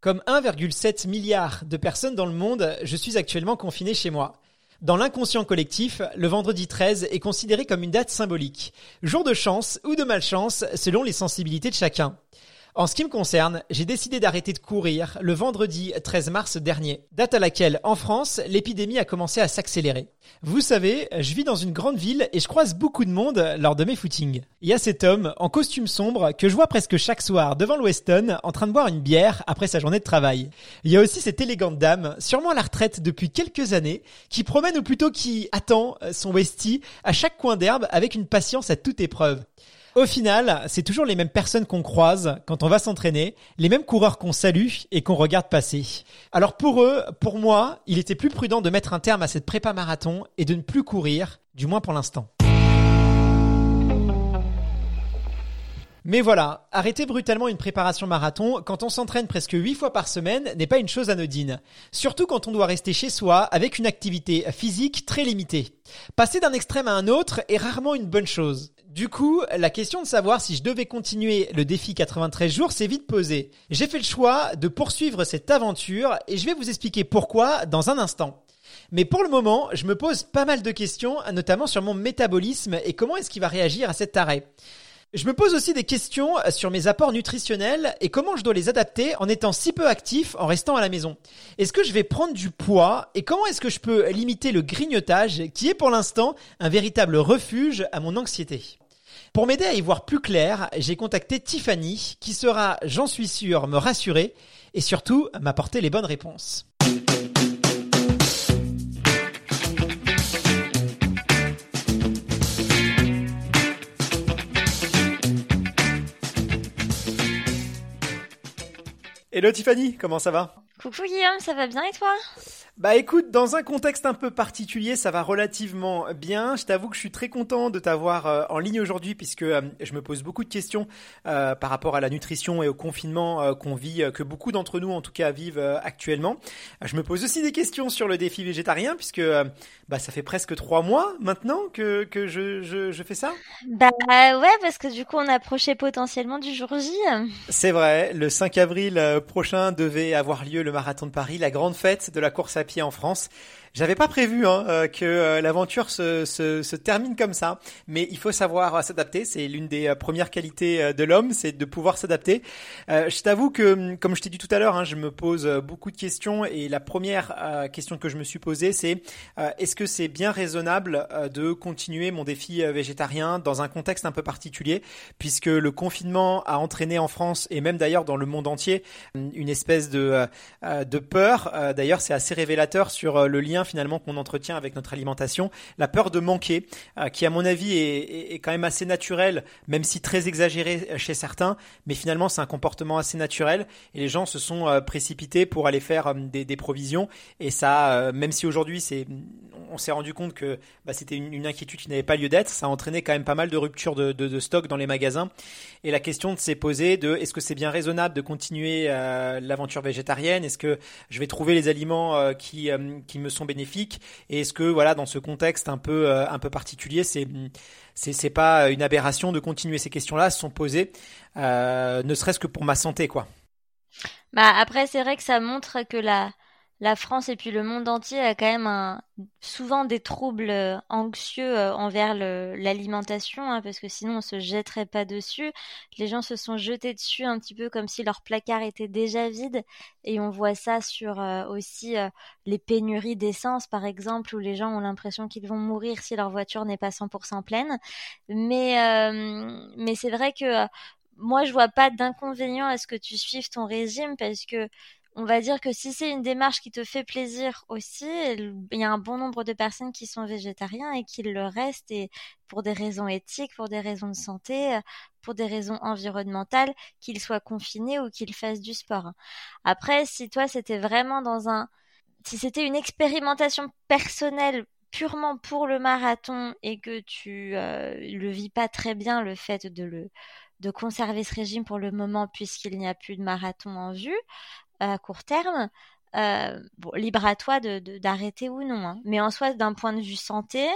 Comme 1,7 milliard de personnes dans le monde, je suis actuellement confiné chez moi. Dans l'inconscient collectif, le vendredi 13 est considéré comme une date symbolique, jour de chance ou de malchance selon les sensibilités de chacun. En ce qui me concerne, j'ai décidé d'arrêter de courir le vendredi 13 mars dernier, date à laquelle, en France, l'épidémie a commencé à s'accélérer. Vous savez, je vis dans une grande ville et je croise beaucoup de monde lors de mes footings. Il y a cet homme en costume sombre que je vois presque chaque soir devant le Weston en train de boire une bière après sa journée de travail. Il y a aussi cette élégante dame, sûrement à la retraite depuis quelques années, qui promène ou plutôt qui attend son Westie à chaque coin d'herbe avec une patience à toute épreuve. Au final, c'est toujours les mêmes personnes qu'on croise quand on va s'entraîner, les mêmes coureurs qu'on salue et qu'on regarde passer. Alors pour eux, pour moi, il était plus prudent de mettre un terme à cette prépa marathon et de ne plus courir, du moins pour l'instant. Mais voilà, arrêter brutalement une préparation marathon quand on s'entraîne presque 8 fois par semaine n'est pas une chose anodine. Surtout quand on doit rester chez soi avec une activité physique très limitée. Passer d'un extrême à un autre est rarement une bonne chose. Du coup, la question de savoir si je devais continuer le défi 93 jours s'est vite posée. J'ai fait le choix de poursuivre cette aventure et je vais vous expliquer pourquoi dans un instant. Mais pour le moment, je me pose pas mal de questions, notamment sur mon métabolisme et comment est-ce qu'il va réagir à cet arrêt. Je me pose aussi des questions sur mes apports nutritionnels et comment je dois les adapter en étant si peu actif en restant à la maison. Est-ce que je vais prendre du poids et comment est-ce que je peux limiter le grignotage qui est pour l'instant un véritable refuge à mon anxiété? Pour m'aider à y voir plus clair, j'ai contacté Tiffany, qui sera, j'en suis sûr, me rassurer et surtout m'apporter les bonnes réponses. Hello Tiffany, comment ça va? Coucou Guillaume, ça va bien et toi? Bah écoute, dans un contexte un peu particulier, ça va relativement bien. Je t'avoue que je suis très content de t'avoir euh, en ligne aujourd'hui puisque euh, je me pose beaucoup de questions euh, par rapport à la nutrition et au confinement qu'on vit, que beaucoup d'entre nous en tout cas vivent actuellement. Je me pose aussi des questions sur le défi végétarien puisque bah ça fait presque trois mois maintenant que, que je, je, je fais ça. Bah ouais, parce que du coup on approchait potentiellement du jour J. C'est vrai, le 5 avril prochain devait avoir lieu le marathon de Paris, la grande fête de la course à en France. J'avais pas prévu hein, euh, que euh, l'aventure se, se, termine comme ça, mais il faut savoir euh, s'adapter. C'est l'une des premières qualités de l'homme, c'est de pouvoir s'adapter. je t'avoue que, hum, comme je t'ai dit tout à l'heure, hein, je me pose beaucoup de questions et la première question que je me suis posée, c'est est-ce que c'est bien raisonnable de continuer mon défi végétarien dans un contexte un peu particulier, puisque le confinement a entraîné en France et même d'ailleurs dans le monde entier hum, une espèce de, de peur. D'ailleurs, c'est assez révélateur sur le lien finalement qu'on entretient avec notre alimentation, la peur de manquer, euh, qui à mon avis est, quand même assez naturelle, même si très exagéré chez certains, mais finalement c'est un comportement assez naturel et les gens se sont euh, précipités pour aller faire euh, des, provisions et ça, même si aujourd'hui c'est on s'est rendu compte que bah, c'était une, inquiétude qui n'avait pas lieu d'être. Ça a entraîné quand même pas mal de ruptures de, de, stock dans les magasins. Et la question s'est posée de est-ce que c'est bien raisonnable de continuer euh, l'aventure végétarienne? Est-ce que je vais trouver les aliments euh, qui, euh, qui me sont bénéfiques Et est-ce que voilà dans ce contexte un peu un peu particulier, c'est c'est c'est pas une aberration de continuer ces questions-là se sont posées, ne serait-ce que pour ma santé quoi? Bah après c'est vrai que ça montre que la la France et puis le monde entier a quand même souvent des troubles euh, anxieux euh, envers l'alimentation, hein, parce que sinon on se jetterait pas dessus. Les gens se sont jetés dessus un petit peu comme si leur placard était déjà vide, et on voit ça sur euh, aussi les pénuries d'essence, par exemple, où les gens ont l'impression qu'ils vont mourir si leur voiture n'est pas 100% pleine. Mais mais c'est vrai que moi je vois pas d'inconvénient à ce que tu suives ton régime parce que on va dire que si c'est une démarche qui te fait plaisir aussi, il y a un bon nombre de personnes qui sont végétariens et qui le restent pour des raisons éthiques, pour des raisons de santé, pour des raisons environnementales, qu'ils soient confinés ou qu'ils fassent du sport. Après, si toi c'était vraiment dans un, si c'était une expérimentation personnelle purement pour le marathon et que tu euh, le vis pas très bien le fait de conserver ce régime pour le moment puisqu'il n'y a plus de marathon en vue, à court terme, euh, bon, libre à toi d'arrêter de, ou non. Hein. Mais en soi, d'un point de vue santé,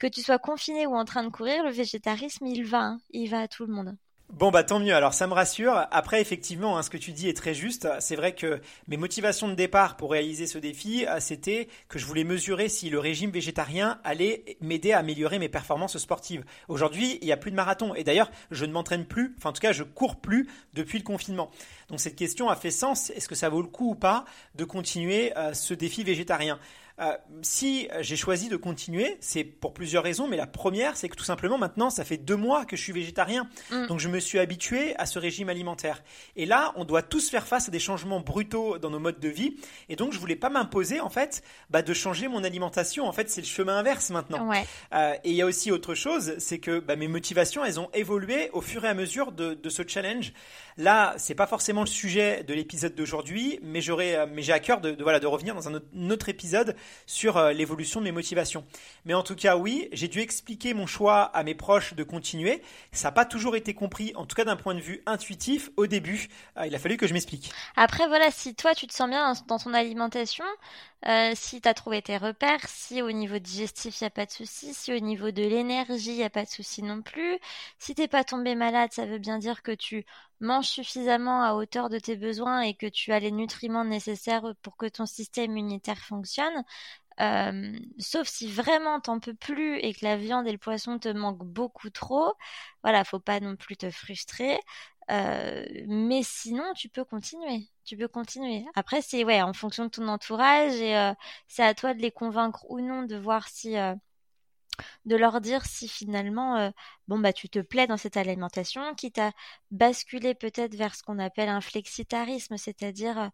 que tu sois confiné ou en train de courir, le végétarisme, il va, hein. il va à tout le monde. Bon bah tant mieux, alors ça me rassure. Après effectivement, hein, ce que tu dis est très juste. C'est vrai que mes motivations de départ pour réaliser ce défi, euh, c'était que je voulais mesurer si le régime végétarien allait m'aider à améliorer mes performances sportives. Aujourd'hui, il n'y a plus de marathon et d'ailleurs, je ne m'entraîne plus, enfin en tout cas, je cours plus depuis le confinement. Donc cette question a fait sens. Est-ce que ça vaut le coup ou pas de continuer euh, ce défi végétarien? Euh, si j'ai choisi de continuer, c'est pour plusieurs raisons, mais la première, c'est que tout simplement maintenant, ça fait deux mois que je suis végétarien, mm. donc je me suis habitué à ce régime alimentaire. Et là, on doit tous faire face à des changements brutaux dans nos modes de vie, et donc je voulais pas m'imposer en fait bah, de changer mon alimentation. En fait, c'est le chemin inverse maintenant. Euh, et il y a aussi autre chose, c'est que bah, mes motivations, elles ont évolué au fur et à mesure de, de ce challenge. Là, c'est pas forcément le sujet de l'épisode d'aujourd'hui, mais j'aurais, euh, mais j'ai à cœur de, voilà, de revenir dans un autre, épisode sur euh, l'évolution de mes motivations. Mais en tout cas, oui, j'ai dû expliquer mon choix à mes proches de continuer. Ça n'a pas toujours été compris, en tout cas d'un point de vue intuitif, au début. Euh, il a fallu que je m'explique. Après, voilà, si toi tu te sens bien dans ton alimentation, si tu as trouvé tes repères, si au niveau digestif il n'y a pas de souci, si au niveau de l'énergie il n'y a pas de souci non plus, si t'es pas tombé malade, ça veut bien dire que tu manges suffisamment à hauteur de tes besoins et que tu as les nutriments nécessaires pour que ton système immunitaire fonctionne, euh, sauf si vraiment t'en peux plus et que la viande et le poisson te manquent beaucoup trop, voilà, faut pas non plus te frustrer. Euh, mais sinon, tu peux continuer. Tu peux continuer. Après, c'est ouais, en fonction de ton entourage et euh, c'est à toi de les convaincre ou non de voir si de leur dire si finalement euh, bon bah tu te plais dans cette alimentation qui t'a basculé peut-être vers ce qu'on appelle un flexitarisme c'est-à-dire euh,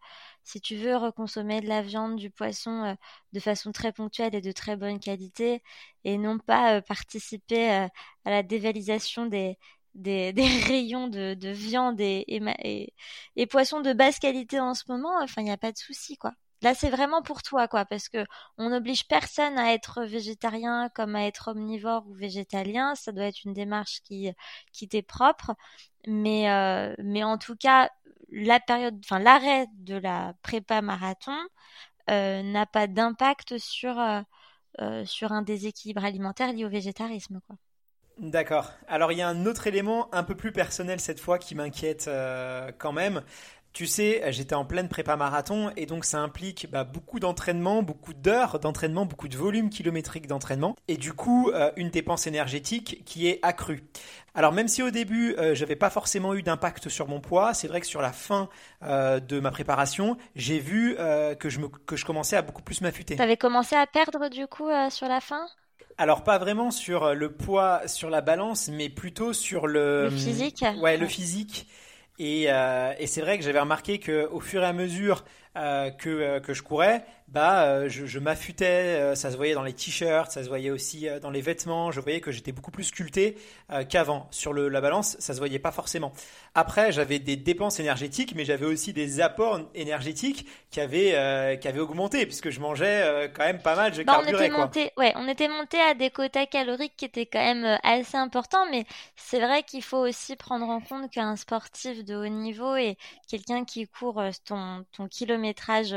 si tu veux reconsommer de la viande du poisson euh, de façon très ponctuelle et de très bonne qualité et non pas participer à la dévalisation des rayons de, viande et, et, de basse qualité en ce moment, enfin, il n'y a pas de souci, quoi. Là, c'est vraiment pour toi, quoi, parce que on n'oblige personne à être végétarien comme à être omnivore ou végétalien. Ça doit être une démarche qui, qui t'est propre. Mais, euh, mais en tout cas, la période, enfin, l'arrêt de la prépa marathon euh, n'a pas d'impact sur, euh, sur un déséquilibre alimentaire lié au végétarisme, quoi. D'accord. Alors il y a un autre élément un peu plus personnel cette fois qui m'inquiète quand même. Tu sais, j'étais en pleine prépa marathon et donc ça implique bah, beaucoup d'entraînement, beaucoup d'heures d'entraînement, beaucoup de volume kilométrique d'entraînement et du coup euh, une dépense énergétique qui est accrue. Alors même si au début euh, j'avais pas forcément eu d'impact sur mon poids, c'est vrai que sur la fin euh, de ma préparation, j'ai vu que je me que je commençais à beaucoup plus m'affûter. T'avais commencé à perdre du coup sur la fin? Alors pas vraiment sur le poids sur la balance, mais plutôt sur le, le physique? Ouais, le physique. Et, euh, et c'est vrai que j'avais remarqué qu'au fur et à mesure euh, que, euh, que je courais, bah, euh, je, je m'affûtais, ça se voyait dans les t-shirts, ça se voyait aussi dans les vêtements, je voyais que j'étais beaucoup plus sculpté qu'avant. Sur le, la balance, ça se voyait pas forcément. Après, j'avais des dépenses énergétiques, mais j'avais aussi des apports énergétiques qui avaient, qui avaient augmenté, puisque je mangeais quand même pas mal, je bah, carburais. On était, monté, ouais, on était monté à des quotas caloriques qui étaient quand même assez importants, mais c'est vrai qu'il faut aussi prendre en compte qu'un sportif de haut niveau et quelqu'un qui court ton, ton kilomètre métrage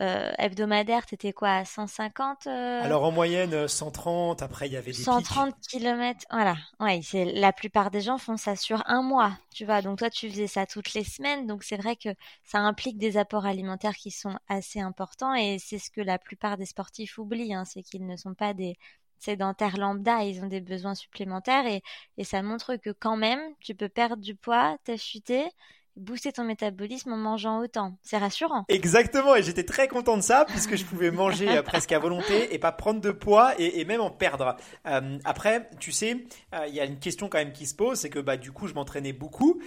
euh, euh, hebdomadaire, t'étais quoi à 150 euh Alors en moyenne 130, après il y avait des 130 km, voilà. Ouais, c'est la plupart des gens font ça sur un mois, tu vois. Donc toi tu faisais ça toutes les semaines, donc c'est vrai que ça implique des apports alimentaires qui sont assez importants et c'est ce que la plupart des sportifs oublient, hein, c'est qu'ils ne sont pas des sédentaires lambda, ils ont des besoins supplémentaires et, et ça montre que quand même tu peux perdre du poids, t'affûter booster ton métabolisme en mangeant autant. C'est rassurant. Exactement, et j'étais très content de ça puisque je pouvais manger euh, presque à volonté et pas prendre de poids et, même en perdre. Euh, après, tu sais, euh, il y a une question quand même qui se pose, c'est que bah du coup je m'entraînais beaucoup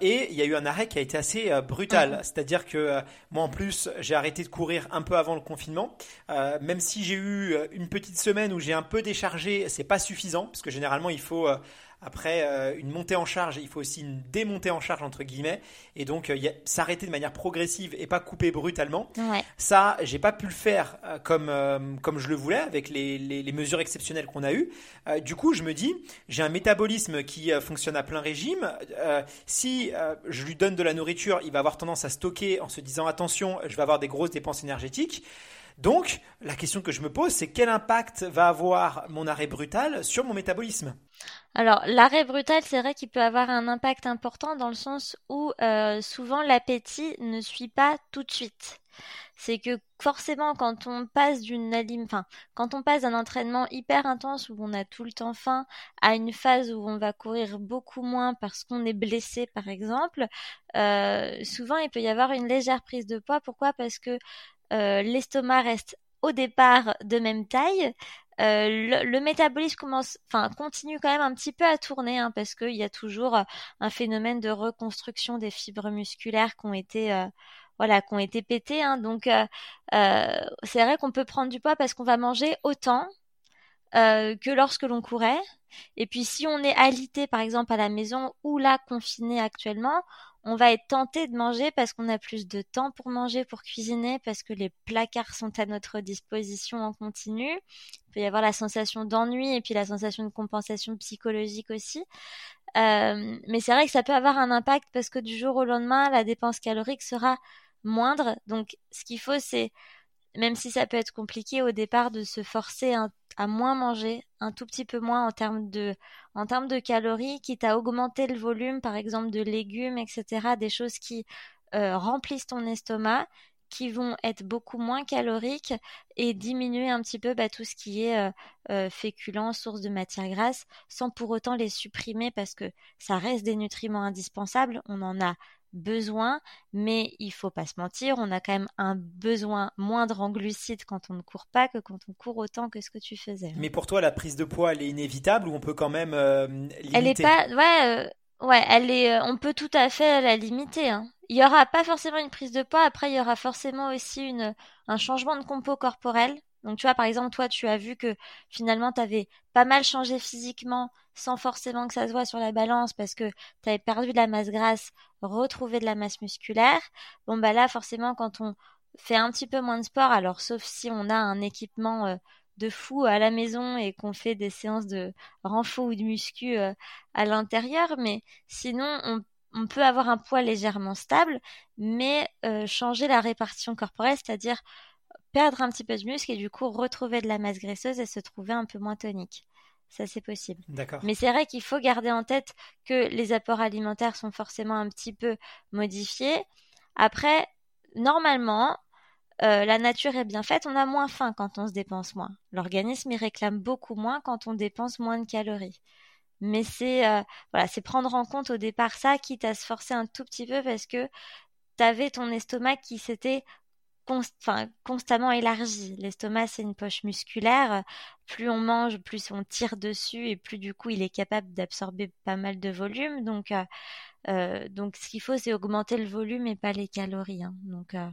et il y a eu un arrêt qui a été assez brutal. Mhm. C'est-à-dire que moi en plus j'ai arrêté de courir un peu avant le confinement, même si j'ai eu une petite semaine où j'ai un peu déchargé, c'est pas suffisant parce que généralement il faut après euh, une montée en charge, il faut aussi une démontée en charge entre guillemets, et donc euh, s'arrêter de manière progressive et pas couper brutalement. Ouais. Ça, j'ai pas pu le faire euh, comme comme je le voulais avec les, les, mesures exceptionnelles qu'on a eues. du coup, je me dis, j'ai un métabolisme qui fonctionne à plein régime. si je lui donne de la nourriture, il va avoir tendance à stocker en se disant attention, je vais avoir des grosses dépenses énergétiques. Donc, la question que je me pose, c'est quel impact va avoir mon arrêt brutal sur mon métabolisme? Alors, l'arrêt brutal, c'est vrai qu'il peut avoir un impact important dans le sens où euh, souvent l'appétit ne suit pas tout de suite. C'est que forcément quand on passe d'une enfin quand on passe d'un entraînement hyper intense où on a tout le temps faim à une phase où on va courir beaucoup moins parce qu'on est blessé par exemple, euh, souvent il peut y avoir une légère prise de poids. Pourquoi? Parce que l'estomac reste au départ de même taille, euh, le, métabolisme commence, enfin, continue quand même un petit peu à tourner, hein, parce qu'il y a toujours un phénomène de reconstruction des fibres musculaires qui ont été voilà, qui ont été pétés. Hein. donc, euh, euh, c'est vrai qu'on peut prendre du poids parce qu'on va manger autant euh, que lorsque l'on courait. Et puis, si on est alité, par exemple, à la maison ou là confiné actuellement, on va être tenté de manger parce qu'on a plus de temps pour manger, pour cuisiner, parce que les placards sont à notre disposition en continu. Il peut y avoir la sensation d'ennui et puis la sensation de compensation psychologique aussi. mais c'est vrai que ça peut avoir un impact parce que du jour au lendemain, la dépense calorique sera moindre. Donc, ce qu'il faut, c'est, même si ça peut être compliqué au départ, de se forcer à moins manger, un tout petit peu moins en termes de, en termes de calories, quitte à augmenter le volume, par exemple, de légumes, etc., des choses qui euh, remplissent ton estomac qui vont être beaucoup moins caloriques et diminuer un petit peu bah, tout ce qui est euh, euh, féculent, source de matière grasse, sans pour autant les supprimer parce que ça reste des nutriments indispensables. On en a besoin, mais il faut pas se mentir, on a quand même un besoin moindre en glucides quand on ne court pas que quand on court autant que ce que tu faisais. Mais pour toi, la prise de poids, elle est inévitable ou on peut quand même euh, limiter Elle est pas, ouais, euh, ouais, elle est, euh, on peut tout à fait la limiter. Hein. Il y aura pas forcément une prise de poids, après il y aura forcément aussi une, un changement de compo corporel. Donc tu vois, par exemple, toi, tu as vu que finalement, tu avais pas mal changé physiquement sans forcément que ça se voit sur la balance parce que tu perdu de la masse grasse, retrouvé de la masse musculaire. Bon, bah là, forcément, quand on fait un petit peu moins de sport, alors sauf si on a un équipement euh, de fou à la maison et qu'on fait des séances de renfort ou de muscu euh, à l'intérieur, mais sinon, on, on, peut avoir un poids légèrement stable, mais euh, changer la répartition corporelle, c'est-à-dire perdre un petit peu de muscle et du coup retrouver de la masse graisseuse et se trouver un peu moins tonique. Ça, c'est possible. D'accord. Mais c'est vrai qu'il faut garder en tête que les apports alimentaires sont forcément un petit peu modifiés. Après, normalement, euh, la nature est bien faite, on a moins faim quand on se dépense moins. L'organisme il réclame beaucoup moins quand on dépense moins de calories. Mais c'est euh, voilà, c'est prendre en compte au départ ça, quitte à se forcer un tout petit peu parce que tu avais ton estomac qui s'était constamment élargi. L'estomac, c'est une poche musculaire. Plus on mange, plus on tire dessus et plus du coup, il est capable d'absorber pas mal de volume. Donc, euh, euh, donc ce qu'il faut, c'est augmenter le volume et pas les calories. Hein. Donc, euh,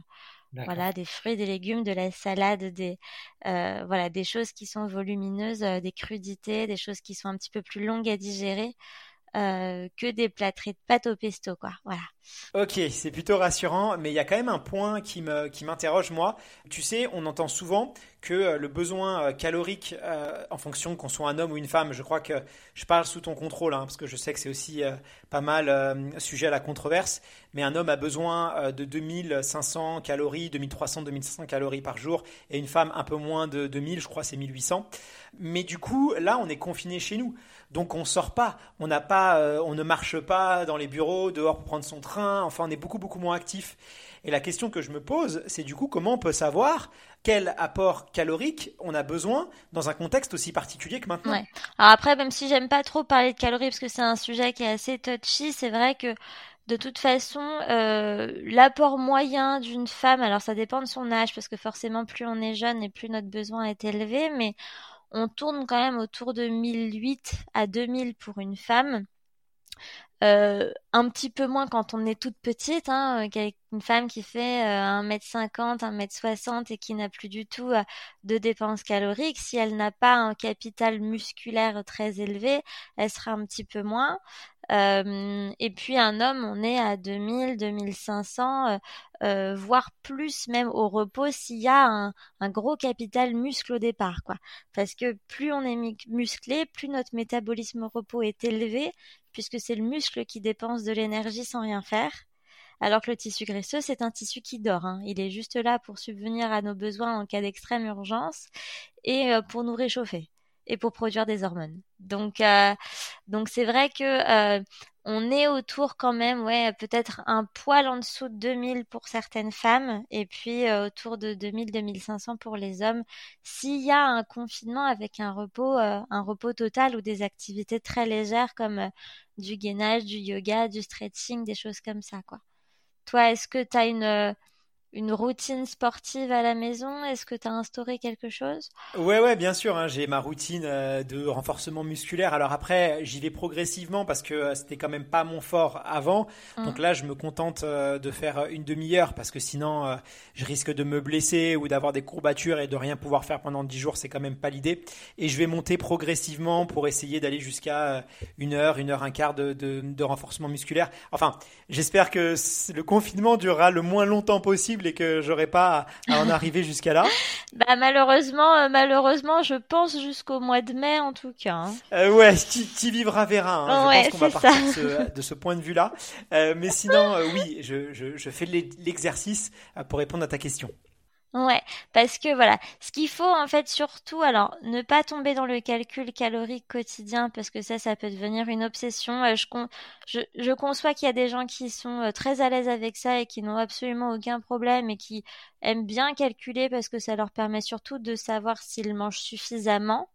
voilà, des fruits, des légumes, de la salade, des voilà, des choses qui sont volumineuses, des crudités, des choses qui sont un petit peu plus longues à digérer. Euh, que des plâtrés de pâte au pesto, quoi. Voilà. Ok, c'est plutôt rassurant, mais il y a quand même un point qui me qui m'interroge moi. Tu sais, on entend souvent que euh, le besoin euh, calorique, en fonction qu'on soit un homme ou une femme, je crois que je parle sous ton contrôle, hein, parce que je sais que c'est aussi pas mal sujet à la controverse, mais un homme a besoin de 2500 calories, 2300, 2500 calories par jour, et une femme un peu moins de 2000, je crois c'est 1800. Mais du coup, là, on est confiné chez nous. Donc on sort pas, on n'a pas, euh, on ne marche pas dans les bureaux, dehors pour prendre son train. Enfin, on est beaucoup beaucoup moins actif. Et la question que je me pose, c'est du coup comment on peut savoir quel apport calorique on a besoin dans un contexte aussi particulier que maintenant. Alors après, même si j'aime pas trop parler de calories parce que c'est un sujet qui est assez touchy, c'est vrai que de toute façon, euh, l'apport moyen d'une femme, alors ça dépend de son âge, parce que forcément, plus on est jeune et plus notre besoin est élevé, mais on tourne quand même autour de 1008 à 2000 pour une femme. Euh, un petit peu moins quand on est toute petite, hein, euh, une femme qui fait 1m50, euh, 1m60 et qui n'a plus du tout de dépenses caloriques. Si elle n'a pas un capital musculaire très élevé, elle sera un petit peu moins. Euh, et puis un homme, on est à 2000, 2500, euh, euh, voire plus même au repos s'il y a un, gros capital muscle au départ, quoi. Parce que plus on est musclé, plus notre métabolisme au repos est élevé, puisque c'est le muscle qui dépense de l'énergie sans rien faire Alors que le tissu graisseux, c'est un tissu qui dort. Hein. Il est juste là pour subvenir à nos besoins en cas d'extrême urgence et euh, pour nous réchauffer et pour produire des hormones. Donc, euh, donc c'est vrai que euh, on est autour quand même, ouais, peut-être un poil en dessous de 2000 pour certaines femmes et puis euh, autour de 2000-2500 pour les hommes. S'il y a un confinement avec un repos, un repos total ou des activités très légères comme du gainage, du yoga, du stretching, des choses comme ça, quoi. Toi, est-ce que tu as une une routine sportive à la maison? Est-ce que tu as instauré quelque chose? Ouais, ouais, bien sûr. Hein, j'ai ma routine euh, de renforcement musculaire. Alors après, j'y vais progressivement parce que euh, c'était quand même pas mon fort avant. Mmh. Donc là, je me contente euh, de faire une demi-heure parce que sinon, je risque de me blesser ou d'avoir des courbatures et de rien pouvoir faire pendant dix jours. C'est quand même pas l'idée. Et je vais monter progressivement pour essayer d'aller jusqu'à une heure, une heure, un quart de, de, de renforcement musculaire. Enfin, j'espère que le confinement durera le moins longtemps possible et que j'aurais pas à, en arriver jusqu'à là. Bah malheureusement, euh, malheureusement, je pense jusqu'au mois de mai en tout cas. Hein. Euh, ouais, qui, vivra verra. Hein. je pense qu'on va partir de ce, point de vue-là. Euh, mais sinon, oui, je, je, je fais l'exercice pour répondre à ta question. Ouais, parce que voilà, ce qu'il faut en fait surtout, alors ne pas tomber dans le calcul calorique quotidien parce que ça, ça peut devenir une obsession. Euh, je, conçois qu'il y a des gens qui sont euh, très à l'aise avec ça et qui n'ont absolument aucun problème et qui aiment bien calculer parce que ça leur permet surtout de savoir s'ils mangent suffisamment.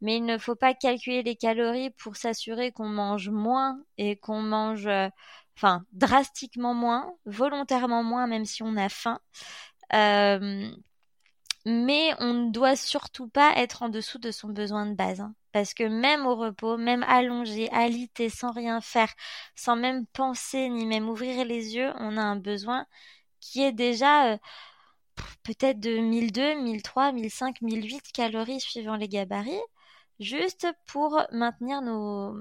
Mais il ne faut pas calculer les calories pour s'assurer qu'on mange moins et qu'on mange, euh, enfin, drastiquement moins, volontairement moins, même si on a faim. Euh, mais on ne doit surtout pas être en dessous de son besoin de base. Hein. parce que même au repos, même allongé, alité, sans rien faire, sans même penser, ni même ouvrir les yeux, on a un besoin qui est déjà euh, peut-être de 1002, 1003, 1005, 1008 calories suivant les gabarits, juste pour maintenir nos,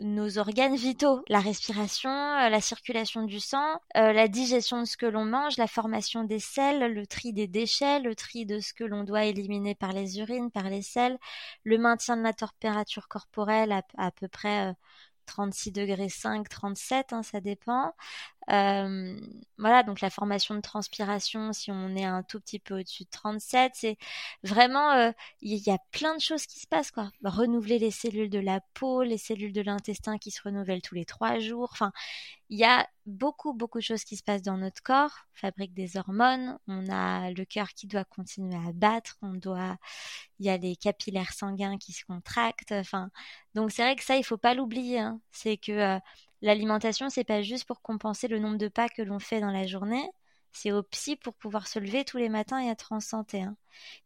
nos organes vitaux, la respiration, euh, la circulation du sang, euh, la digestion de ce que l'on mange, la formation des selles, le tri des déchets, le tri de ce que l'on doit éliminer par les urines, par les selles, le maintien de la température corporelle à, à peu près 36 degrés 5, 37, hein, ça dépend. Euh, voilà, donc la formation de transpiration, si on est un tout petit peu au-dessus de 37, c'est vraiment, euh, il y a plein de choses qui se passent, quoi. Renouveler les cellules de la peau, les cellules de l'intestin qui se renouvellent tous les trois jours. Enfin, il y a beaucoup, beaucoup de choses qui se passent dans notre corps. On fabrique des hormones, on a le cœur qui doit continuer à battre, on doit, il y a les capillaires sanguins qui se contractent. Enfin, donc c'est vrai que ça, il faut pas l'oublier. Hein. C'est que euh, L'alimentation, c'est pas juste pour compenser le nombre de pas que l'on fait dans la journée, c'est aussi pour pouvoir se lever tous les matins et être en santé. Hein.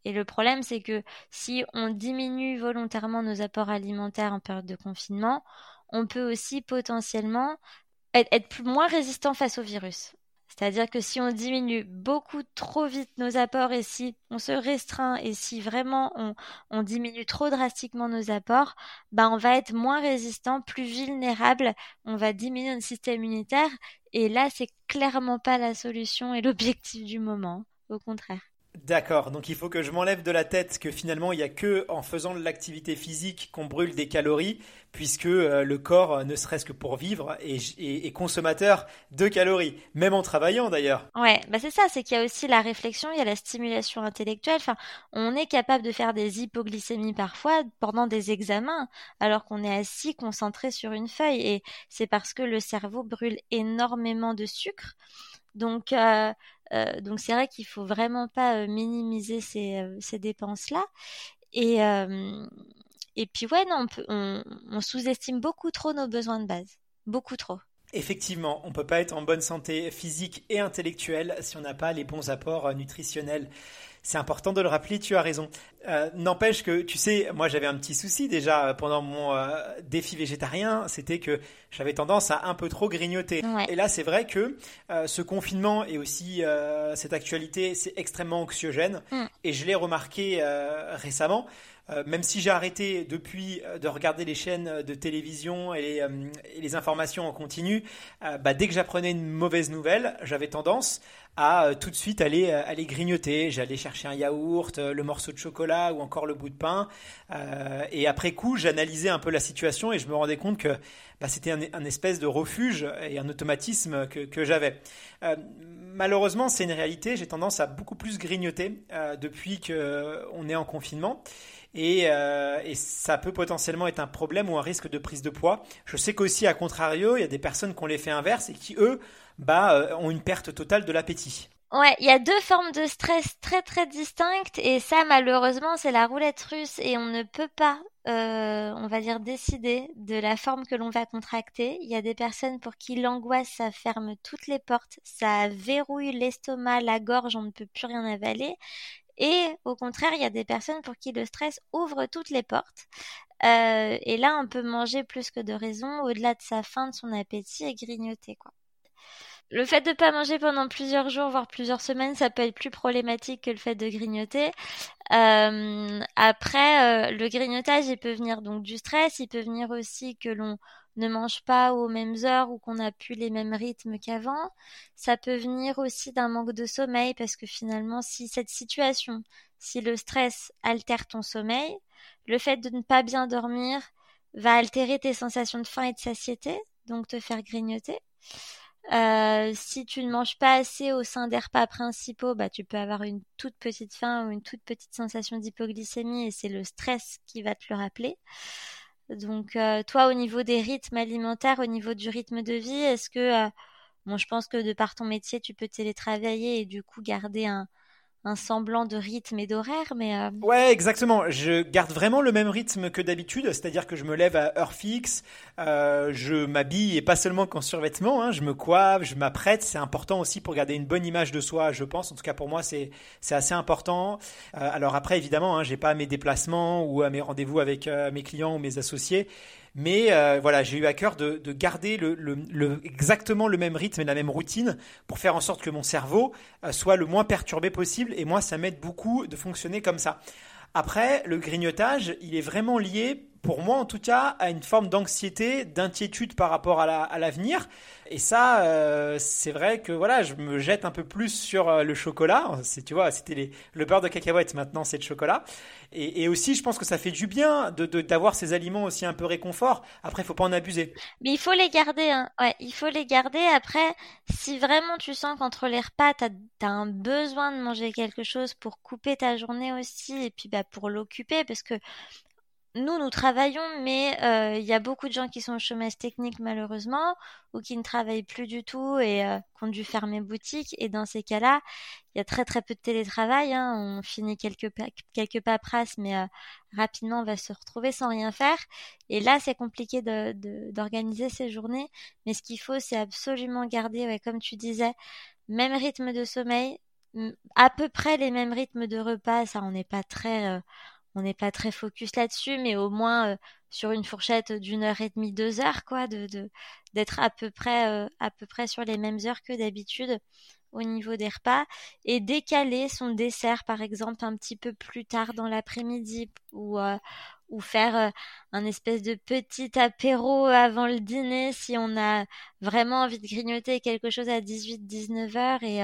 Et le problème, c'est que si on diminue volontairement nos apports alimentaires en période de confinement, on peut aussi potentiellement être, moins résistant face au virus. C'est-à-dire que si on diminue beaucoup trop vite nos apports et si on se restreint et si vraiment on, diminue trop drastiquement nos apports, ben on va être moins résistant, plus vulnérable, on va diminuer notre système immunitaire et là c'est clairement pas la solution et l'objectif du moment, au contraire. D'accord, donc il faut que je m'enlève de la tête que finalement il n'y a que en faisant de l'activité physique qu'on brûle des calories, puisque euh, le corps, euh, ne serait-ce que pour vivre, est, consommateur de calories, même en travaillant d'ailleurs. Ouais, bah c'est ça, c'est qu'il y a aussi la réflexion, il y a la stimulation intellectuelle. Enfin, on est capable de faire des hypoglycémies parfois pendant des examens, alors qu'on est assis concentré sur une feuille, et c'est parce que le cerveau brûle énormément de sucre. Donc, euh, euh, donc c'est vrai qu'il faut vraiment pas euh, minimiser ces, euh, ces dépenses-là. Et, et puis ouais, non, on, on, sous-estime beaucoup trop nos besoins de base. Beaucoup trop. Effectivement, on peut pas être en bonne santé physique et intellectuelle si on n'a pas les bons apports nutritionnels. C'est important de le rappeler, tu as raison. Euh, N'empêche que, tu sais, moi j'avais un petit souci déjà pendant mon euh, défi végétarien, c'était que j'avais tendance à un peu trop grignoter. Et là, c'est vrai que euh, ce confinement et aussi euh, cette actualité, c'est extrêmement anxiogène. Mm. Et je l'ai remarqué récemment. Euh, même si j'ai arrêté depuis euh, de regarder les chaînes de télévision et les, euh, informations en continu, bah, dès que j'apprenais une mauvaise nouvelle, j'avais tendance à tout de suite aller aller grignoter. J'allais chercher un yaourt, le morceau de chocolat ou encore le bout de pain. et après coup, j'analysais un peu la situation et je me rendais compte que bah, c'était un, espèce de refuge et un automatisme que, que j'avais. malheureusement, c'est une réalité. J'ai tendance à beaucoup plus grignoter depuis qu'on est en confinement. Euh, et, ça peut potentiellement être un problème ou un risque de prise de poids. Je sais qu'aussi, à contrario, il y a des personnes qui ont l'effet inverse et qui, eux, bah, euh, ont une perte totale de l'appétit. Ouais, il y a deux formes de stress très très distinctes et ça malheureusement c'est la roulette russe et on ne peut pas, euh, on va dire, décider de la forme que l'on va contracter. Il y a des personnes pour qui l'angoisse ça ferme toutes les portes, ça verrouille l'estomac, la gorge, on ne peut plus rien avaler. Et au contraire, il y a des personnes pour qui le stress ouvre toutes les portes. Euh, et là, on peut manger plus que de raison, au-delà de sa faim, de son appétit et grignoter, quoi. Le fait de ne pas manger pendant plusieurs jours, voire plusieurs semaines, ça peut être plus problématique que le fait de grignoter. Euh, après, euh, le grignotage, il peut venir donc du stress, il peut venir aussi que l'on ne mange pas aux mêmes heures ou qu'on n'a plus les mêmes rythmes qu'avant. Ça peut venir aussi d'un manque de sommeil parce que finalement, si cette situation, si le stress altère ton sommeil, le fait de ne pas bien dormir va altérer tes sensations de faim et de satiété, donc te faire grignoter. Euh, si tu ne manges pas assez au sein des repas principaux, bah, tu peux avoir une toute petite faim ou une toute petite sensation d'hypoglycémie et c'est le stress qui va te le rappeler. Donc, euh, toi, au niveau des rythmes alimentaires, au niveau du rythme de vie, est-ce que, euh, bon, je pense que de par ton métier, tu peux télétravailler et du coup garder un, un semblant de rythme et d'horaire, mais... Euh, ouais, exactement. Je garde vraiment le même rythme que d'habitude, c'est-à-dire que je me lève à heure fixe, euh, je m'habille et pas seulement qu'en survêtement, hein, je me coiffe, je m'apprête, c'est important aussi pour garder une bonne image de soi, je pense. En tout cas pour moi, c'est assez important. Euh, alors après, évidemment, hein, j'ai pas mes déplacements ou à mes rendez-vous avec mes clients ou mes associés. Mais euh, voilà, j'ai eu à cœur de, de garder le, le, le, exactement le même rythme et la même routine pour faire en sorte que mon cerveau euh, soit le moins perturbé possible. Et moi, ça m'aide beaucoup de fonctionner comme ça. Après, le grignotage, il est vraiment lié pour moi en tout cas, à une forme d'anxiété, d'inquiétude par rapport à l'avenir. et ça, euh, c'est vrai que voilà, je me jette un peu plus sur euh, le chocolat. Tu vois, c'était le beurre de cacahuète, maintenant c'est le chocolat. Et, et, aussi, je pense que ça fait du bien de, d'avoir ces aliments aussi un peu réconfort. Après, faut pas en abuser. Mais il faut les garder. Hein. Ouais, il faut les garder. Après, si vraiment tu sens qu'entre les repas, tu un besoin de manger quelque chose pour couper ta journée aussi, et puis bah, pour l'occuper, parce que nous, nous travaillons, mais euh, il y a beaucoup de gens qui sont au chômage technique malheureusement, ou qui ne travaillent plus du tout et euh, qui ont dû fermer boutique. Et dans ces cas-là, il y a très très peu de télétravail. Hein. On finit quelques, quelques paperasses, mais euh, rapidement on va se retrouver sans rien faire. Et là, c'est compliqué d'organiser de, ces journées. Mais ce qu'il faut, c'est absolument garder, ouais, comme tu disais, même rythme de sommeil, à peu près les mêmes rythmes de repas. Ça, on n'est pas très on n'est pas très focus là-dessus, mais au moins euh, sur une fourchette d'une heure et demie, deux heures, quoi, de d'être à peu près euh, à peu près sur les mêmes heures que d'habitude au niveau des repas et décaler son dessert par exemple un petit peu plus tard dans l'après-midi ou euh, ou faire un espèce de petit apéro avant le dîner si on a vraiment envie de grignoter quelque chose à 18-19 heures et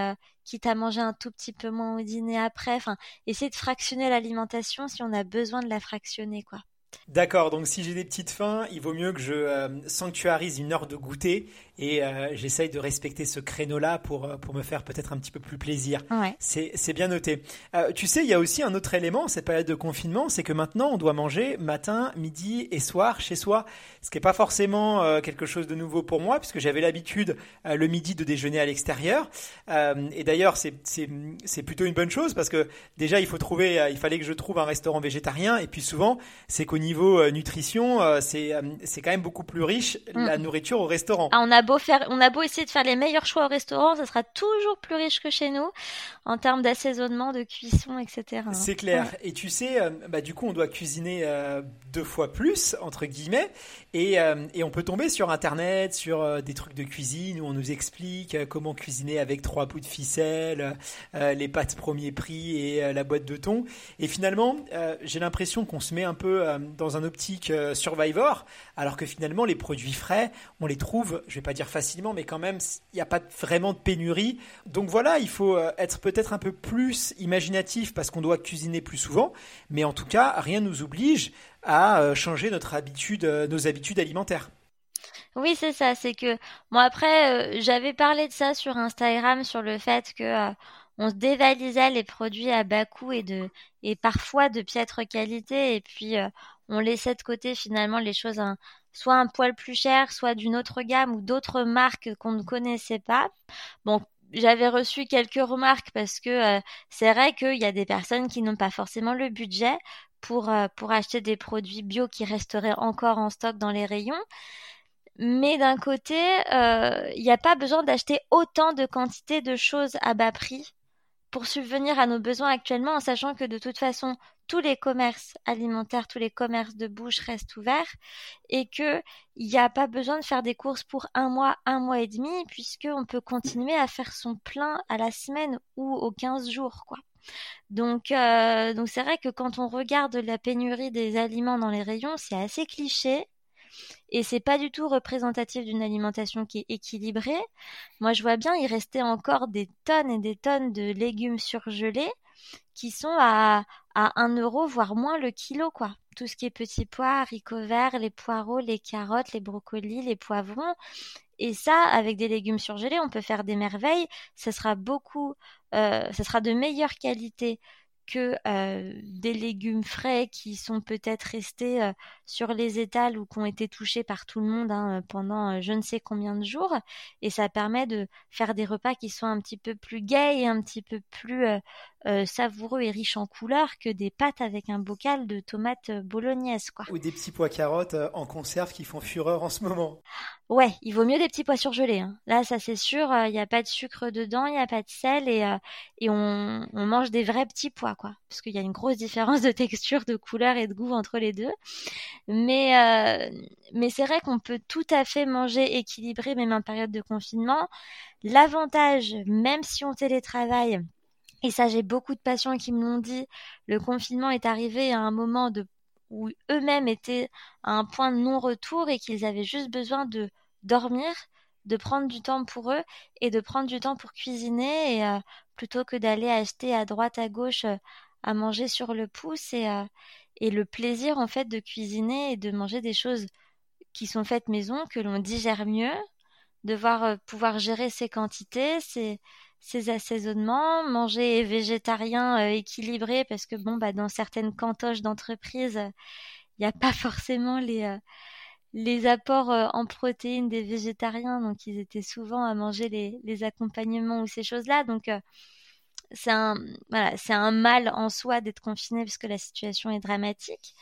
quitte à manger un tout petit peu moins au dîner après. Enfin, essayer de fractionner l'alimentation si on a besoin de la fractionner, quoi. D'accord, donc si j'ai des petites faims, il vaut mieux que je sanctuarise une heure de goûter et euh, j'essaye de respecter ce créneau-là pour, euh, pour me faire peut-être un petit peu plus plaisir. Ouais. C'est bien noté. Euh, tu sais, il y a aussi un autre élément, cette période de confinement, c'est que maintenant on doit manger matin, midi et soir chez soi, ce qui n'est pas forcément euh, quelque chose de nouveau pour moi, puisque j'avais l'habitude euh, le midi de déjeuner à l'extérieur. et d'ailleurs, c'est plutôt une bonne chose parce que déjà, il faut trouver, il fallait que je trouve un restaurant végétarien, et puis souvent, c'est niveau nutrition, c'est c'est quand même beaucoup plus riche mm. la nourriture au restaurant. Ah, on a faire, on a beau essayer de faire les meilleurs choix au restaurant, ça sera toujours plus riche que chez nous en termes d'assaisonnement, de cuisson, etc. C'est clair. Et tu sais, euh, bah, du coup, on doit cuisiner euh, deux fois plus entre guillemets, et, euh, et, on peut tomber sur Internet, sur des trucs de cuisine où on nous explique comment cuisiner avec trois bouts de ficelle, les pâtes premier prix et la boîte de thon. Et finalement, j'ai l'impression qu'on se met un peu dans un optique survivor, alors que finalement les produits frais, on les trouve, je vais pas dire facilement, mais quand même, il n'y a pas vraiment de pénurie. Donc voilà, il faut être peut-être un peu plus imaginatif parce qu'on doit cuisiner plus souvent, mais en tout cas, rien ne nous oblige à changer notre habitude, nos habitudes alimentaires. Oui, c'est ça. C'est que moi après, euh, j'avais parlé de ça sur Instagram, sur le fait que euh, on se dévalisait les produits à bas coût et parfois de piètre qualité, et puis euh, on laissait de côté finalement les choses soit un poil plus cher, soit d'une autre gamme ou d'autres marques qu'on ne connaissait pas. Bon, j'avais reçu quelques remarques parce que c'est vrai qu'il y a des personnes qui n'ont pas forcément le budget pour pour acheter des produits bio qui resteraient encore en stock dans les rayons. Mais d'un côté, euh, il n'y a pas besoin d'acheter autant de quantité de choses à bas prix pour subvenir à nos besoins actuellement, en sachant que de toute façon, tous les commerces alimentaires, tous les commerces de bouche restent ouverts et que il n'y a pas besoin de faire des courses pour un mois, un mois et demi, puisqu'on peut continuer à faire son plein à la semaine ou aux 15 jours, quoi. Donc, euh, donc c'est vrai que quand on regarde la pénurie des aliments dans les rayons, c'est assez cliché et c'est pas du tout représentatif d'une alimentation qui est équilibrée. Moi, je vois bien, il restait encore des tonnes et des tonnes de légumes surgelés qui sont à, à 1 euro, voire moins le kilo, quoi. Tout ce qui est petits pois, haricots verts, les poireaux, les carottes, les brocolis, les poivrons. Et ça, avec des légumes surgelés, on peut faire des merveilles. Ça sera beaucoup, euh, sera de meilleure qualité que euh, des légumes frais qui sont peut-être restés euh, sur les étals ou qui ont été touchés par tout le monde hein, pendant euh, je ne sais combien de jours. Et ça permet de faire des repas qui sont un petit peu plus gais et un petit peu plus savoureux et riches en couleurs que des pâtes avec un bocal de tomates bolognaises. Quoi. Ou des petits pois carottes en conserve qui font fureur en ce moment. Ouais, il vaut mieux des petits pois surgelés. Hein. Là, ça c'est sûr, il n'y a pas de sucre dedans, il n'y a pas de sel et, et on, on mange des vrais petits pois quoi. Parce qu'il y a une grosse différence de texture, de couleur et de goût entre les deux. Mais, euh, mais c'est vrai qu'on peut tout à fait manger équilibré, même en période de confinement. L'avantage, même si on télétravaille, et ça j'ai beaucoup de patients qui me l'ont dit, le confinement est arrivé à un moment où eux-mêmes étaient à un point de non-retour et qu'ils avaient juste besoin de dormir, de prendre du temps pour eux et de prendre du temps pour cuisiner et euh, plutôt que d'aller acheter à droite à gauche euh, à manger sur le pouce et, euh, et le plaisir en fait de cuisiner et de manger des choses qui sont faites maison que l'on digère mieux de voir pouvoir gérer ses quantités ses, ses assaisonnements manger végétarien équilibré parce que bon bah dans certaines cantoches d'entreprise il n'y a pas forcément les les apports euh, en protéines des végétariens, donc ils étaient souvent à manger les, les accompagnements ou ces choses-là. Donc euh, c'est un voilà, c'est un mal en soi d'être confiné parce que la situation est dramatique,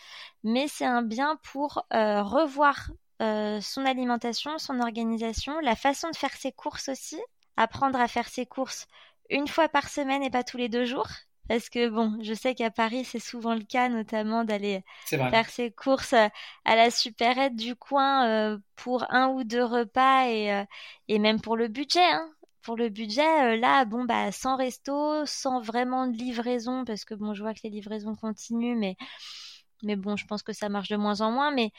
mais c'est un bien pour euh, revoir son alimentation, son organisation, la façon de faire ses courses aussi, apprendre à faire ses courses une fois par semaine et pas tous les deux jours? Parce que bon, je sais qu'à Paris, c'est souvent le cas, notamment d'aller faire ses courses euh, à la supérette du coin euh, pour un ou deux repas et, euh, et même pour le budget. Hein. Pour le budget, là, bon, bah, sans resto, sans vraiment de livraison, parce que bon, je vois que les livraisons continuent, mais, mais bon, je pense que ça marche de moins en moins. Mais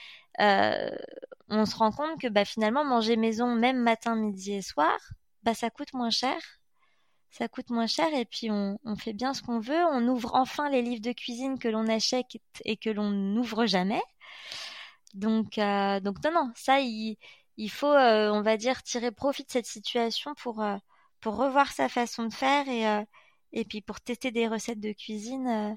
on se rend compte que bah, finalement, manger maison, même matin, midi et soir, bah, ça coûte moins cher ça coûte moins cher et puis on, fait bien ce qu'on veut. On ouvre enfin les livres de cuisine que l'on achète et que l'on n'ouvre jamais. Donc, euh, donc non, non, ça, il, il faut, euh, on va dire, tirer profit de cette situation pour, euh, pour revoir sa façon de faire et, et puis pour tester des recettes de cuisine.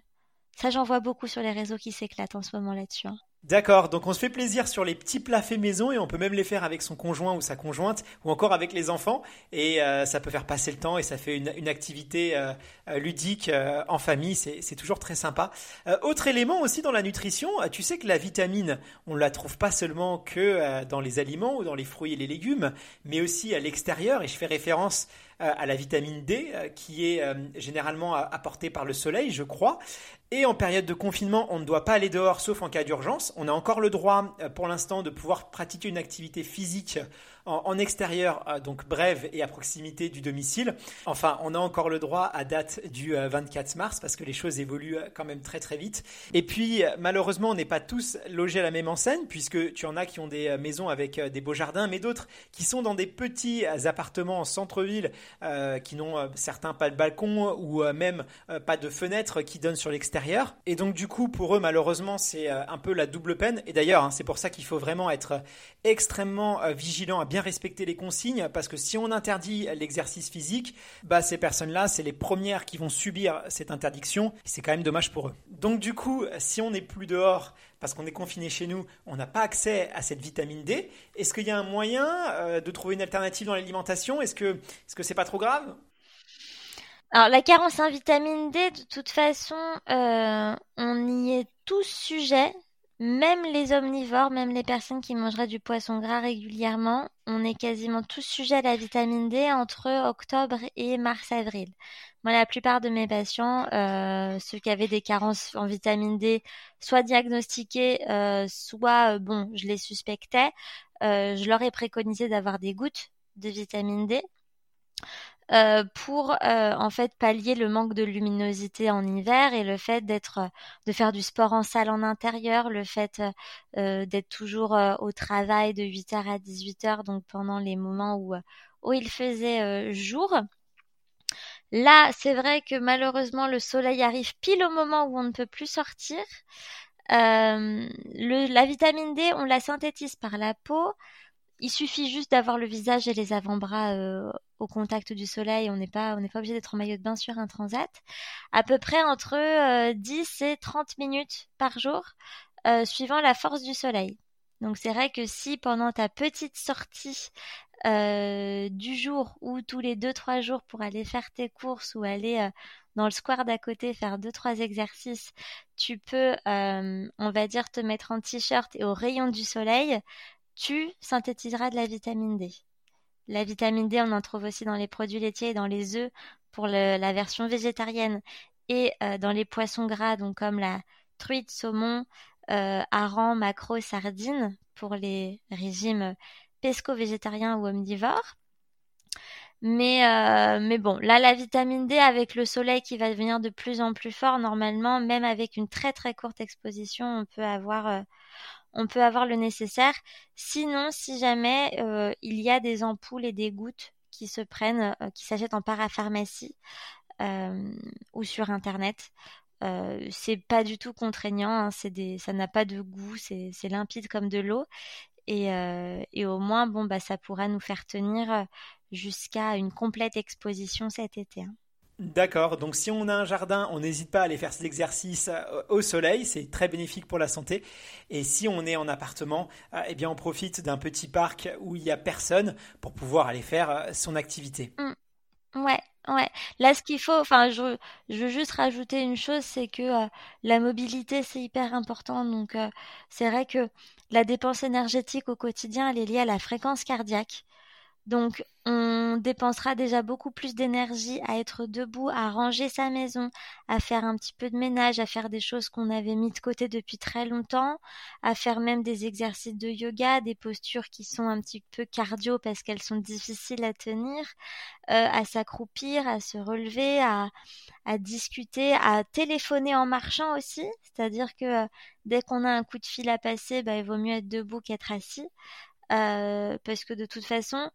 ça, j'en vois beaucoup sur les réseaux qui s'éclatent en ce moment là-dessus. Hein. D'accord, donc on se fait plaisir sur les petits plats faits maison et on peut même les faire avec son conjoint ou sa conjointe ou encore avec les enfants et euh, ça peut faire passer le temps et ça fait une, activité euh, euh, ludique en famille, c'est toujours très sympa. autre élément aussi dans la nutrition, tu sais que la vitamine, on la trouve pas seulement que dans les aliments ou dans les fruits et les légumes, mais aussi à l'extérieur et je fais référence à la vitamine D qui est généralement apportée par le soleil, je crois. Et en période de confinement, on ne doit pas aller dehors sauf en cas d'urgence. On a encore le droit euh, pour l'instant de pouvoir pratiquer une activité physique en, extérieur, euh, donc brève et à proximité du domicile. Enfin, on a encore le droit à date du 24 mars parce que les choses évoluent quand même très très vite. Et puis, malheureusement, on n'est pas tous logés à la même enseigne puisque tu en as qui ont des maisons avec des beaux jardins, mais d'autres qui sont dans des petits appartements en centre-ville qui n'ont certains pas de balcon ou même pas de fenêtre qui donnent sur l'extérieur. Et donc, du coup, pour eux, malheureusement, c'est un peu la double peine. Et d'ailleurs, hein, c'est pour ça qu'il faut vraiment être extrêmement euh, vigilant à bien respecter les consignes parce que si on interdit l'exercice physique, bah ces personnes-là, c'est les premières qui vont subir cette interdiction. C'est quand même dommage pour eux. Donc du coup, si on n'est plus dehors parce qu'on est confiné chez nous, on n'a pas accès à cette vitamine D. Est-ce qu'il y a un moyen euh, de trouver une alternative dans l'alimentation? Est-ce que est-ce que c'est pas trop grave? Alors la carence en vitamine D, de toute façon, euh, on y est tous sujets. Même les omnivores, même les personnes qui mangeraient du poisson gras régulièrement, on est quasiment tous sujets à la vitamine D entre octobre et mars-avril. Moi, la plupart de mes patients, euh, ceux qui avaient des carences en vitamine D, soit diagnostiquées, euh, soit, euh, bon, je les suspectais, je leur ai préconisé d'avoir des gouttes de vitamine D. Euh, pour euh, en fait pallier le manque de luminosité en hiver et le fait d'être euh, de faire du sport en salle en intérieur, le fait d'être toujours au travail de 8h à 18h donc pendant les moments où où il faisait jour. Là, c'est vrai que malheureusement le soleil arrive pile au moment où on ne peut plus sortir. la vitamine D, on la synthétise par la peau. Il suffit juste d'avoir le visage et les avant-bras euh, au contact du soleil. On n'est pas, obligé d'être en maillot de bain sur un transat. À peu près entre 10 euh, et 30 minutes par jour, euh, suivant la force du soleil. Donc c'est vrai que si pendant ta petite sortie du jour ou tous les 2-3 jours pour aller faire tes courses ou aller dans le square d'à côté faire deux trois exercices, tu peux, on va dire, te mettre en t-shirt et au rayon du soleil, tu synthétiseras de la vitamine D. La vitamine D, on en trouve aussi dans les produits laitiers et dans les œufs pour la version végétarienne et euh, dans les poissons gras, donc comme la truite, saumon, euh, hareng, maquereau, sardine pour les régimes pesco-végétariens ou omnivores. Mais, euh, mais bon, là, la vitamine D, avec le soleil qui va devenir de plus en plus fort, normalement, même avec une très très courte exposition, on peut avoir, on peut avoir le nécessaire. Sinon, si jamais euh, il y a des ampoules et des gouttes qui se prennent, euh, qui s'achètent en parapharmacie euh, ou sur internet, c'est pas du tout contraignant. Hein, ça n'a pas de goût, c'est, limpide comme de l'eau. Et, et, au moins, bon, bah, ça pourra nous faire tenir jusqu'à une complète exposition cet été. Hein. D'accord, donc si on a un jardin, on n'hésite pas à aller faire ces exercices euh, au soleil, c'est très bénéfique pour la santé. Et si on est en appartement, euh, eh bien on profite d'un petit parc où il n'y a personne pour pouvoir aller faire euh, son activité. Mmh. Ouais, ouais. Là, ce qu'il faut, enfin, je veux juste rajouter une chose, c'est que la mobilité, c'est hyper important. Donc, c'est vrai que la dépense énergétique au quotidien, elle est liée à la fréquence cardiaque. Donc, on dépensera déjà beaucoup plus d'énergie à être debout, à ranger sa maison, à faire un petit peu de ménage, à faire des choses qu'on avait mis de côté depuis très longtemps, à faire même des exercices de yoga, des postures qui sont un petit peu cardio parce qu'elles sont difficiles à tenir, euh, à s'accroupir, à se relever, à, discuter, à téléphoner en marchant aussi. C'est-à-dire que euh, dès qu'on a un coup de fil à passer, bah, il vaut mieux être debout qu'être assis. Euh, parce que de toute façon,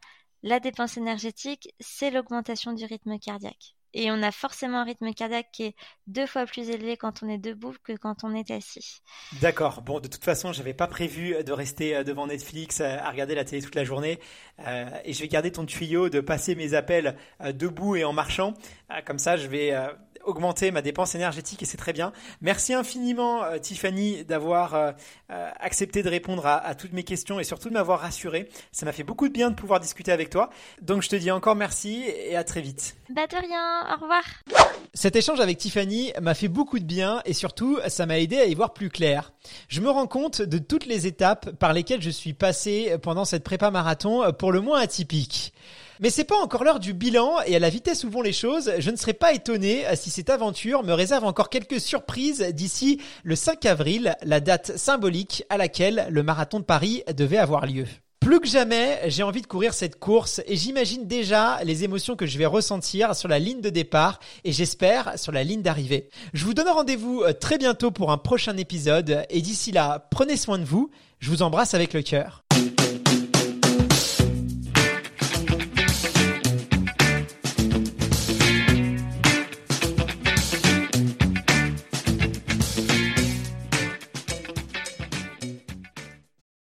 la dépense énergétique, c'est l'augmentation du rythme cardiaque. Et on a forcément un rythme cardiaque qui est deux fois plus élevé quand on est debout que quand on est assis. D'accord. Bon, de toute façon, je n'avais pas prévu de rester euh, devant Netflix euh, à regarder la télé toute la journée. et je vais garder ton tuyau de passer mes appels debout et en marchant. comme ça, je vais augmenter ma dépense énergétique et c'est très bien. Merci infiniment euh, Tiffany d'avoir euh, euh, accepté de répondre à, toutes mes questions et surtout de m'avoir rassuré. Ça m'a fait beaucoup de bien de pouvoir discuter avec toi. Donc je te dis encore merci et à très vite. Bah de rien, au revoir. Cet échange avec Tiffany m'a fait beaucoup de bien et surtout ça m'a aidé à y voir plus clair. Je me rends compte de toutes les étapes par lesquelles je suis passé pendant cette prépa marathon pour le moins atypique. Mais c'est pas encore l'heure du bilan et à la vitesse où vont les choses, je ne serais pas étonné si cette aventure me réserve encore quelques surprises d'ici le 5 avril, la date symbolique à laquelle le marathon de Paris devait avoir lieu. Plus que jamais, j'ai envie de courir cette course et j'imagine déjà les émotions que je vais ressentir sur la ligne de départ et j'espère sur la ligne d'arrivée. Je vous donne rendez-vous euh, très bientôt pour un prochain épisode et d'ici là, prenez soin de vous. Je vous embrasse avec le cœur.